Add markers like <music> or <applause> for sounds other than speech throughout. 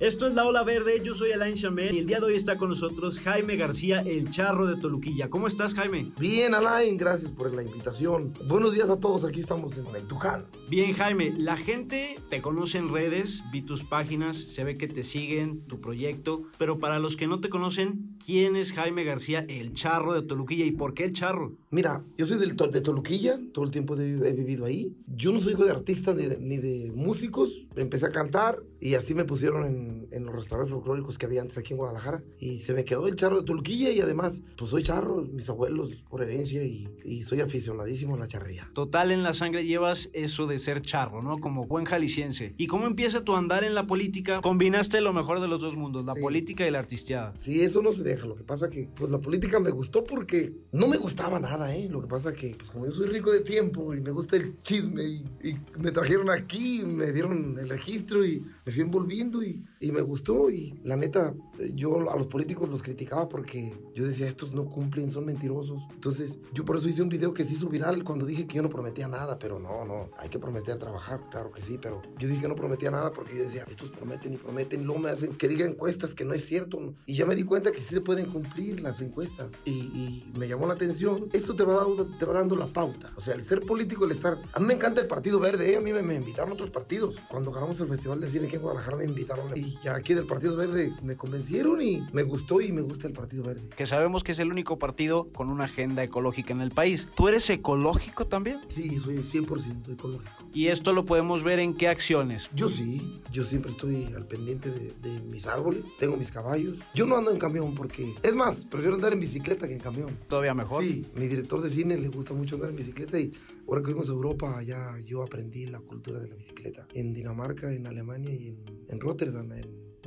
Esto es La Ola Verde, yo soy Alain Chamel y el día de hoy está con nosotros Jaime García, el charro de Toluquilla. ¿Cómo estás, Jaime? Bien, Alain, gracias por la invitación. Buenos días a todos, aquí estamos en el Tuján. Bien, Jaime, la gente te conoce en redes, vi tus páginas, se ve que te siguen, tu proyecto, pero para los que no te conocen, ¿quién es Jaime García, el charro de Toluquilla y por qué el charro? Mira, yo soy del, de Toluquilla, todo el tiempo he, he vivido ahí. Yo no soy hijo de artista ni de, ni de músicos, empecé a cantar y así me pusieron en en, los restaurantes folclóricos que había antes aquí en Guadalajara. Y se me quedó el charro de Tulquilla y además, pues soy charro, mis abuelos por herencia y, y soy aficionadísimo a la charrería. Total, en la sangre llevas eso de ser charro, ¿no? Como buen jalisciense. ¿Y cómo empieza tu andar en la política? Combinaste lo mejor de los dos mundos, la política y la artisteada. Sí, eso no se deja. Lo que pasa que, pues la política me gustó porque no me gustaba nada, ¿eh? Lo que pasa que, pues como yo soy rico de tiempo y me gusta el chisme y, y me trajeron aquí, me dieron el registro y me fui envolviendo y, y me gustó y la neta, yo a los políticos los criticaba porque yo decía, estos no cumplen, son mentirosos. Entonces, yo por eso hice un video que se hizo viral cuando dije que yo no prometía nada, pero no, no, hay que prometer trabajar, claro que sí, pero yo dije que no prometía nada porque yo decía, estos prometen y prometen y luego me hacen que diga encuestas que no es cierto. Y ya me di cuenta que sí se pueden cumplir las encuestas y, y me llamó la atención. Esto te va, dando, te va dando la pauta. O sea, el ser político, el estar... A mí me encanta el Partido Verde, ¿eh? a mí me, me invitaron a otros partidos. Cuando ganamos el Festival de Cine en Guadalajara me invitaron y aquí del Partido Verde me convencieron y me gustó y me gusta el Partido Verde. Que sabemos que es el único partido con una agenda ecológica en el país. ¿Tú eres ecológico también? Sí, soy 100% ecológico. ¿Y esto lo podemos ver en qué acciones? Yo sí, yo siempre estoy al pendiente de, de mis árboles, tengo mis caballos. Yo no ando en camión porque, es más, prefiero andar en bicicleta que en camión. ¿Todavía mejor? Sí, mi director de cine le gusta mucho andar en bicicleta y ahora que fuimos a Europa, allá yo aprendí la cultura de la bicicleta. En Dinamarca, en Alemania y en, Rotterdam,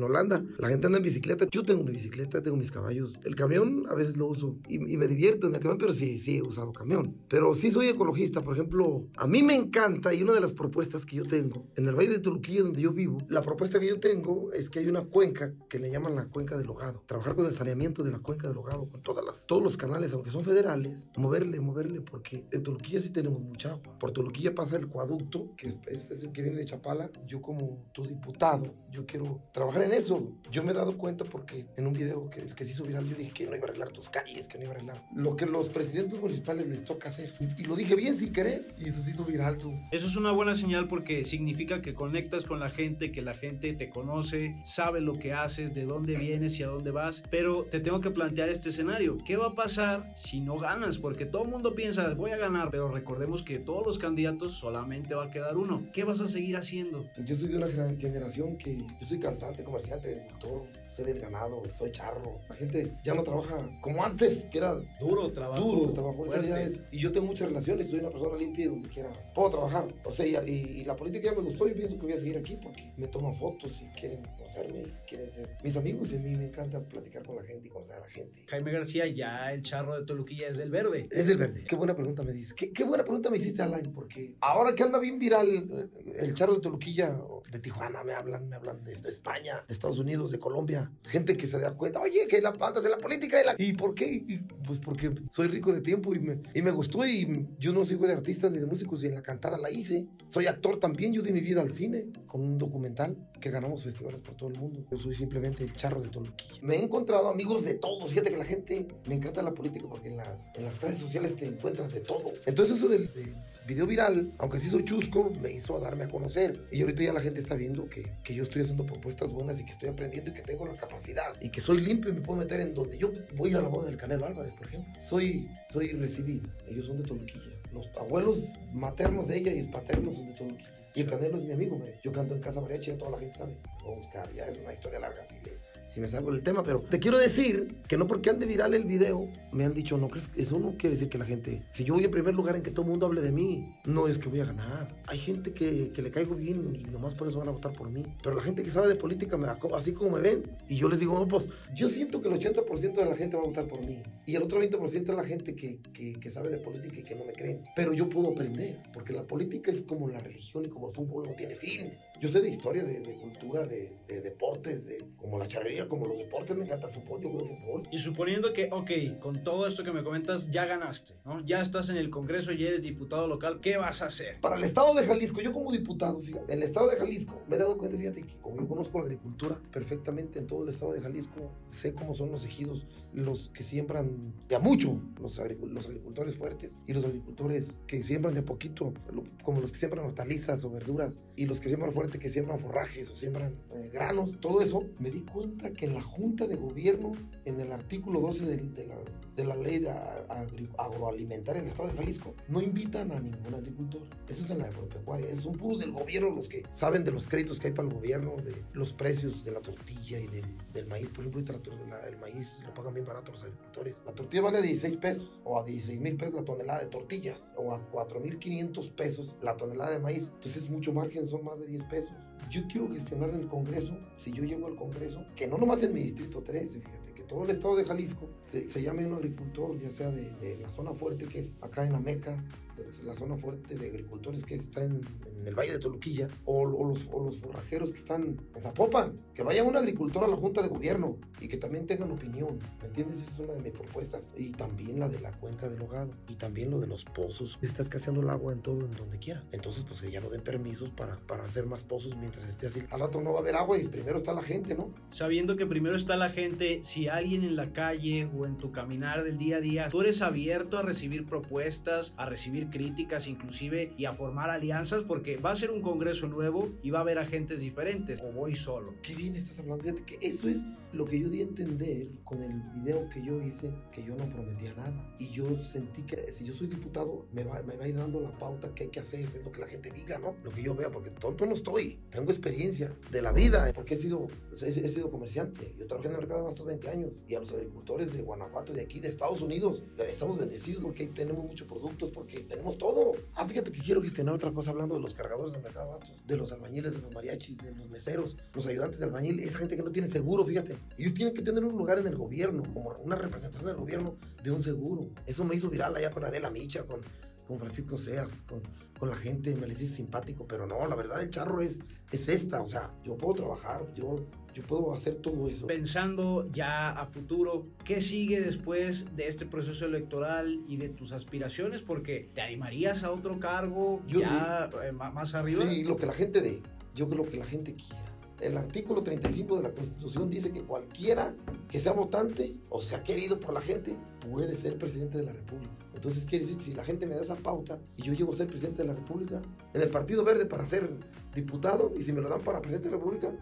en Holanda. La gente anda en bicicleta. Yo tengo mi bicicleta, tengo mis caballos. El camión a veces lo uso y, y, me divierto en el camión, pero sí, sí he usado camión. Pero sí soy ecologista. Por ejemplo, a mí me encanta y una de las propuestas que yo tengo en el Valle de Toluquillo, donde yo vivo, la propuesta que yo tengo es que hay una cuenca que le llaman la cuenca del hogado. Trabajar con el saneamiento de la cuenca del hogado, con todas las, todos los canales, aunque son federales, moverle, moverle, porque en Toluquilla sí tenemos mucha agua. Por Toluquilla pasa el cuaducto, que es, es el que viene de Chapala. Yo como tu diputado, yo quiero trabajar en eso. Yo me he dado cuenta porque en un video que, que se hizo viral yo dije que no iba a arreglar tus calles, que no iba a arreglar lo que los presidentes municipales les toca hacer. Y, y lo dije bien sin querer y eso se hizo viral tú. Eso es una buena señal porque significa que conectas con la gente, que la gente te conoce, sabe lo que haces, de dónde vienes y a dónde vas. Pero te tengo que plantear este escenario. ¿Qué va a pasar si no ganas? Porque todo el mundo piensa, voy a ganar, pero recordemos que todos los candidatos solamente va a quedar uno. ¿Qué vas a seguir haciendo? Yo soy de una generación que yo soy cantante, comerciante, agricultor, sé del ganado, soy charro. La gente ya no trabaja como antes, que era duro trabajo. Duro trabajo. Ya es, y yo tengo muchas relaciones, soy una persona limpia y donde quiera puedo trabajar. O sea, y, y, la política ya me gustó, yo pienso que voy a seguir aquí porque me toman fotos y quieren conocerme, y quieren ser mis amigos y a mí me encanta platicar con la gente y conocer a la gente. Jaime García, ya el charro de Toluquilla es del verde. Es del verde. Qué buena pregunta me dices. Qué, qué buena pregunta me hiciste, Alain, porque ahora que anda bien viral el charro de Toluquilla, de Tijuana, me hablan, me hablan de, de España, de Estados Unidos, de Colombia, gente que se da cuenta, oye, que la plantas en la política. Y, la... ¿Y por qué? Y, pues porque soy rico de tiempo y me, y me gustó y yo no sigo de artistas ni de músicos y en la cantada la hice. Soy actor también, yo di mi vida al cine con un documental que ganamos festivales por todo el mundo. Yo soy simplemente el charro de Toluquilla. Me he encontrado amigos de todos. Fíjate que la gente me encanta la política porque en las, en las redes sociales te encuentras de todo. Entonces eso del, del video viral, aunque sí soy chusco, me hizo a darme a conocer. Y ahorita ya la gente está viendo que, que yo estoy haciendo propuestas buenas y que estoy aprendiendo y que tengo la capacidad. Y que soy limpio y me puedo meter en donde yo voy a ir a la boda del Canelo Álvarez, por ejemplo. Soy, soy recibido. Ellos son de Toluquilla. Los abuelos maternos de ella y paternos son de Toluquilla. Y el Canelo es mi amigo. Me, yo canto en Casa Mariachi, ya toda la gente sabe. Voy a buscar, ya es una historia larga así si me salgo del tema, pero te quiero decir que no porque ande viral el video, me han dicho, no crees, eso no quiere decir que la gente, si yo voy en primer lugar en que todo el mundo hable de mí, no es que voy a ganar. Hay gente que, que le caigo bien y nomás por eso van a votar por mí. Pero la gente que sabe de política, me, así como me ven, y yo les digo, no, pues yo siento que el 80% de la gente va a votar por mí. Y el otro 20% es la gente que, que, que sabe de política y que no me creen. Pero yo puedo aprender, porque la política es como la religión y como el fútbol no tiene fin. Yo sé de historia, de, de cultura, de, de, de deportes, de, como la charrería, como los deportes, me encanta el fútbol, yo juego fútbol. Y suponiendo que, ok, con todo esto que me comentas, ya ganaste, ¿no? Ya estás en el Congreso y eres diputado local, ¿qué vas a hacer? Para el Estado de Jalisco, yo como diputado, fíjate, en el Estado de Jalisco, me he dado cuenta, fíjate, que como yo conozco la agricultura perfectamente en todo el Estado de Jalisco, sé cómo son los ejidos, los que siembran de a mucho, los, agricultores fuertes y los agricultores que siembran de a poquito, como los que siembran hortalizas o verduras y los que siembran fuerte, que siembran forrajes o siembran eh, granos, todo eso, me di cuenta que en la Junta de Gobierno, en el artículo 12 de, de la, de la ley de agroalimentaria del Estado de Jalisco, no invitan a ningún agricultor. Eso es en la agropecuaria, esos son puros del gobierno los que saben de los créditos que hay para el gobierno, de los precios de la tortilla y del, del maíz. Por ejemplo, el maíz lo pagan bien barato los agricultores. La tortilla vale 16 pesos o a 16 mil pesos la tonelada de tortillas o a 4 mil 500 pesos la tonelada de maíz. Entonces es mucho margen, son más de 10 pesos. Yo quiero gestionar el Congreso, si yo llego al Congreso, que no nomás en mi distrito 13, fíjate, todo el estado de Jalisco se, se llame un agricultor, ya sea de, de la zona fuerte que es acá en Ameca, la zona fuerte de agricultores que está en, el Valle de Toluquilla, o, los, o, los, forrajeros que están en Zapopan, que vaya un agricultor a la Junta de Gobierno y que también tengan opinión, ¿me entiendes? Esa es una de mis propuestas. Y también la de la cuenca del hogado, y también lo de los pozos. Está escaseando el agua en todo, en donde quiera. Entonces, pues que ya no den permisos para, para hacer más pozos mientras esté así. Al rato no va a haber agua y primero está la gente, ¿no? Sabiendo que primero está la gente, si alguien en la calle o en tu caminar del día a día, tú eres abierto a recibir propuestas, a recibir críticas inclusive y a formar alianzas porque va a ser un congreso nuevo y va a haber agentes diferentes o voy solo. Qué bien estás hablando, fíjate que eso es lo que yo di a entender con el video que yo hice, que yo no prometía nada. Y yo sentí que si yo soy diputado me va, me va a ir dando la pauta que hay que hacer, es lo que la gente diga, ¿no? Lo que yo vea, porque tonto no estoy, tengo experiencia de la vida, porque he sido, he, sido comerciante, yo trabajé en el mercado más de 20 años y a los agricultores de Guanajuato, de aquí, de Estados Unidos, estamos bendecidos porque tenemos muchos productos, porque tenemos todo Ah, fíjate que quiero gestionar otra cosa hablando de los cargadores del mercado de de los albañiles, de los mariachis, de los meseros, los ayudantes de albañil, esa gente que no tiene seguro, fíjate. Ellos tienen que tener un lugar en el gobierno, como una representación del gobierno de un seguro. Eso me hizo viral allá con Adela Micha, con, con Francisco Seas, con, con la gente, me les hice simpático, pero no, la verdad el charro es, es esta, o sea, yo puedo trabajar, yo yo puedo hacer todo eso. Pensando ya a futuro, ¿qué sigue después de este proceso electoral y de tus aspiraciones? Porque te animarías a otro cargo ya eh, más arriba. Sí, lo que la gente dé, yo creo que la gente quiera. El artículo 35 de la Constitución dice que cualquiera que sea votante o sea querido por la gente puede ser presidente de la República. Entonces quiere decir que si la gente me da esa pauta y yo llego a ser presidente de la República, en el Partido Verde para ser diputado y si me lo dan para presidente de la República,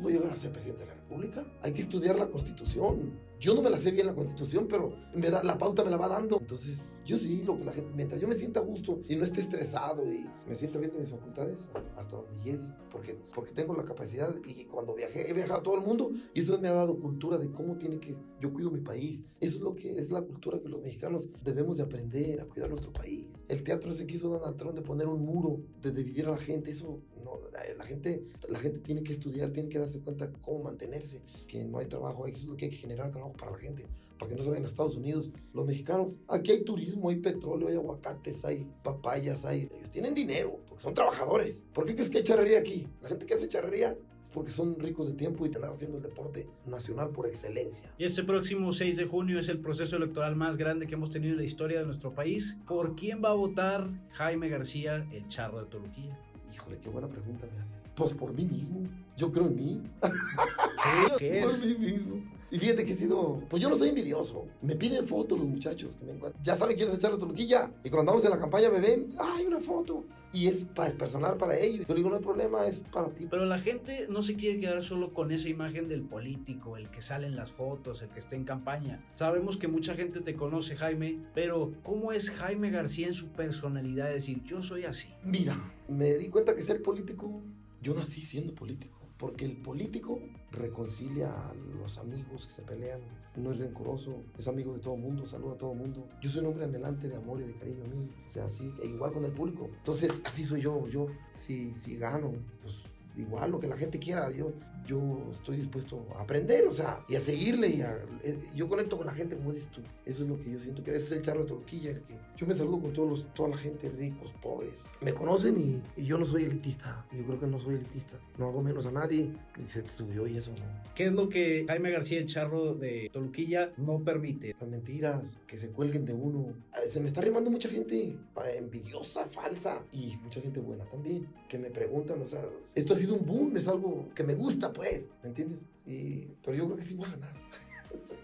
voy a llegar a ser presidente de la República. Hay que estudiar la Constitución. Yo no me la sé bien la Constitución, pero me da, la pauta me la va dando. Entonces, yo sí, lo que la gente, mientras yo me sienta a gusto y no esté estresado y me sienta bien de mis facultades, hasta, donde llegue, porque, porque tengo la capacidad y cuando viajé, he viajado a todo el mundo y eso me ha dado cultura de cómo tiene que, yo cuido mi país. Eso es lo que es la cultura que los mexicanos debemos de aprender a cuidar nuestro país. El teatro se quiso Donald Trump de poner un muro, de dividir a la gente, eso no, la gente, la gente tiene que estudiar, tiene que darse cuenta cómo mantenerse, que no hay trabajo, eso que hay que generar trabajo para la gente, para que no se vayan a Estados Unidos. Los mexicanos, aquí hay turismo, hay petróleo, hay aguacates, hay papayas, hay... Ellos tienen dinero, porque son trabajadores. ¿Por qué crees que hay charrería aquí? La gente que hace charrería porque son ricos de tiempo y te haciendo el deporte nacional por excelencia. Y este próximo 6 de junio es el proceso electoral más grande que hemos tenido en la historia de nuestro país. ¿Por quién va a votar Jaime García, el charro de Toluquilla? Híjole, qué buena pregunta me haces. Pues por mí mismo. Yo creo en mí. ¿Sí? <laughs> ¿Qué es? Por mí mismo. Y fíjate que he sido, pues yo no soy envidioso. Me piden fotos los muchachos que me encuentran. Ya saben quién es echar la Toluquilla. Y cuando andamos en la campaña me ven, ¡ay, una foto! Y es para el personal, para ellos. Yo digo, no hay problema, es para ti. Pero la gente no se quiere quedar solo con esa imagen del político, el que sale en las fotos, el que está en campaña. Sabemos que mucha gente te conoce, Jaime, pero ¿cómo es Jaime García en su personalidad? Es decir, yo soy así. Mira, me di cuenta que ser político, yo nací siendo político. Porque el político reconcilia a los amigos que se pelean, no es rencoroso, es amigo de todo mundo, saluda a todo mundo. Yo soy un hombre anhelante de amor y de cariño a mí, o sea, así, e igual con el público. Entonces, así soy yo, yo, si, si gano, pues igual lo que la gente quiera. Yo, yo estoy dispuesto a aprender, o sea, y a seguirle. Y a, eh, yo conecto con la gente, como dices tú. Eso es lo que yo siento, que a veces es el charro de Toluquilla, el que yo me saludo con todos los, toda la gente, ricos, pobres. Me conocen y, y yo no soy elitista. Yo creo que no soy elitista. No hago menos a nadie. Se subió y eso no. ¿Qué es lo que Jaime García, el charro de Toluquilla, no permite? Las mentiras, que se cuelguen de uno. A veces me está rimando mucha gente envidiosa, falsa y mucha gente buena también. Que me preguntan, o sea, esto ha sido un boom, es algo que me gusta, pues, ¿me entiendes? Y, pero yo creo que sí voy a ganar. <laughs>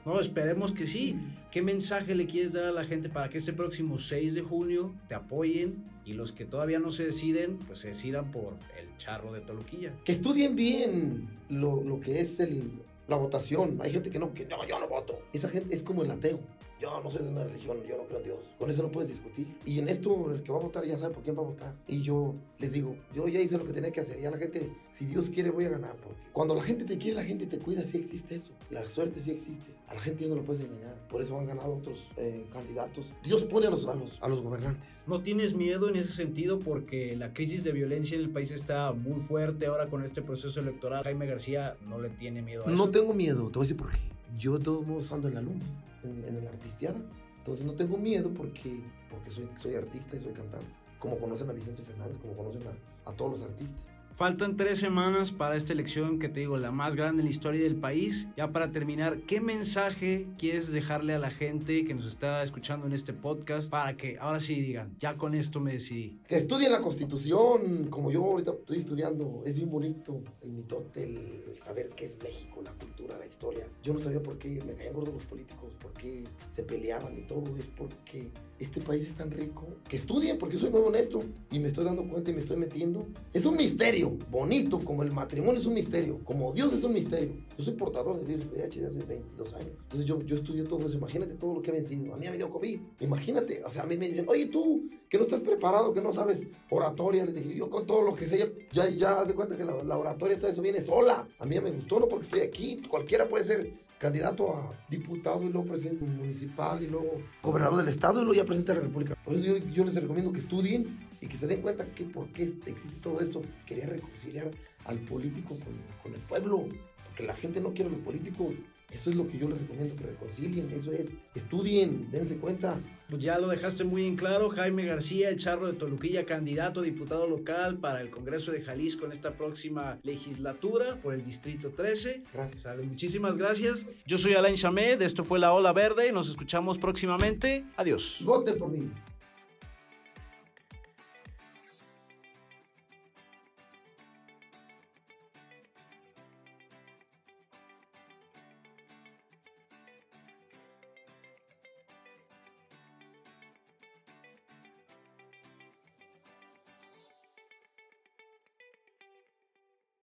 No, esperemos que sí. ¿Qué mensaje le quieres dar a la gente para que este próximo 6 de junio te apoyen y los que todavía no se deciden, pues se decidan por el charro de Toluquilla? Que estudien bien lo, lo que es el, la votación. Hay gente que no, que no, yo no voto. Esa gente es como el ateo. Yo no soy de una religión, yo no creo en Dios. Con eso no puedes discutir. Y en esto, el que va a votar ya sabe por quién va a votar. Y yo les digo, yo ya hice lo que tenía que hacer. Ya la gente, si Dios quiere, voy a ganar. Porque cuando la gente te quiere, la gente te cuida, sí existe eso. La suerte sí existe. A la gente ya no lo puedes engañar. Por eso han ganado otros eh, candidatos. Dios pone a los, a, los, a los gobernantes. ¿No tienes miedo en ese sentido? Porque la crisis de violencia en el país está muy fuerte ahora con este proceso electoral. Jaime García no le tiene miedo a eso. No tengo miedo, te voy a decir por qué. Yo de todos modos en la luna, en, el artistiada. Entonces no tengo miedo porque, porque soy, soy artista y soy cantante. Como conocen a Vicente Fernández, como conocen a, a todos los artistas. Faltan tres semanas para esta elección que te digo, la más grande en la historia del país. Ya para terminar, ¿qué mensaje quieres dejarle a la gente que nos está escuchando en este podcast para que ahora sí digan, ya con esto me decidí? Que estudien la constitución, como yo ahorita estoy estudiando. Es bien bonito el mitote, el saber qué es México, la cultura, la historia. Yo no sabía por qué me caían gordos los políticos, por qué se peleaban y todo. Es porque este país es tan rico. Que estudien, porque soy muy honesto y me estoy dando cuenta y me estoy metiendo. Es un misterio bonito, como el matrimonio es un misterio, como Dios es un misterio. Yo soy portador del virus VIH desde hace 22 años. Entonces yo, yo estudié todo eso. Imagínate todo lo que he vencido. A mí me dio COVID. Imagínate, o sea, a mí me dicen, oye tú, que no estás preparado, que no sabes oratoria. Les dije, yo con todo lo que sé, ya, ya haz de cuenta que la, la oratoria, todo eso viene sola. A mí ya me gustó, no porque estoy aquí. Cualquiera puede ser candidato a diputado y luego presidente municipal y luego gobernador del estado y luego ya presidente de la república. Por eso yo, yo les recomiendo que estudien y que se den cuenta que por qué existe todo esto. Quería reconciliar al político con, con el pueblo, porque la gente no quiere a los políticos. Eso es lo que yo les recomiendo, que reconcilien, eso es, estudien, dense cuenta. Pues ya lo dejaste muy en claro, Jaime García, el charro de Toluquilla, candidato a diputado local para el Congreso de Jalisco en esta próxima legislatura por el Distrito 13. Gracias. Muchísimas gracias. Yo soy Alain Chamed, esto fue La Ola Verde, nos escuchamos próximamente. Adiós. Voten por mí.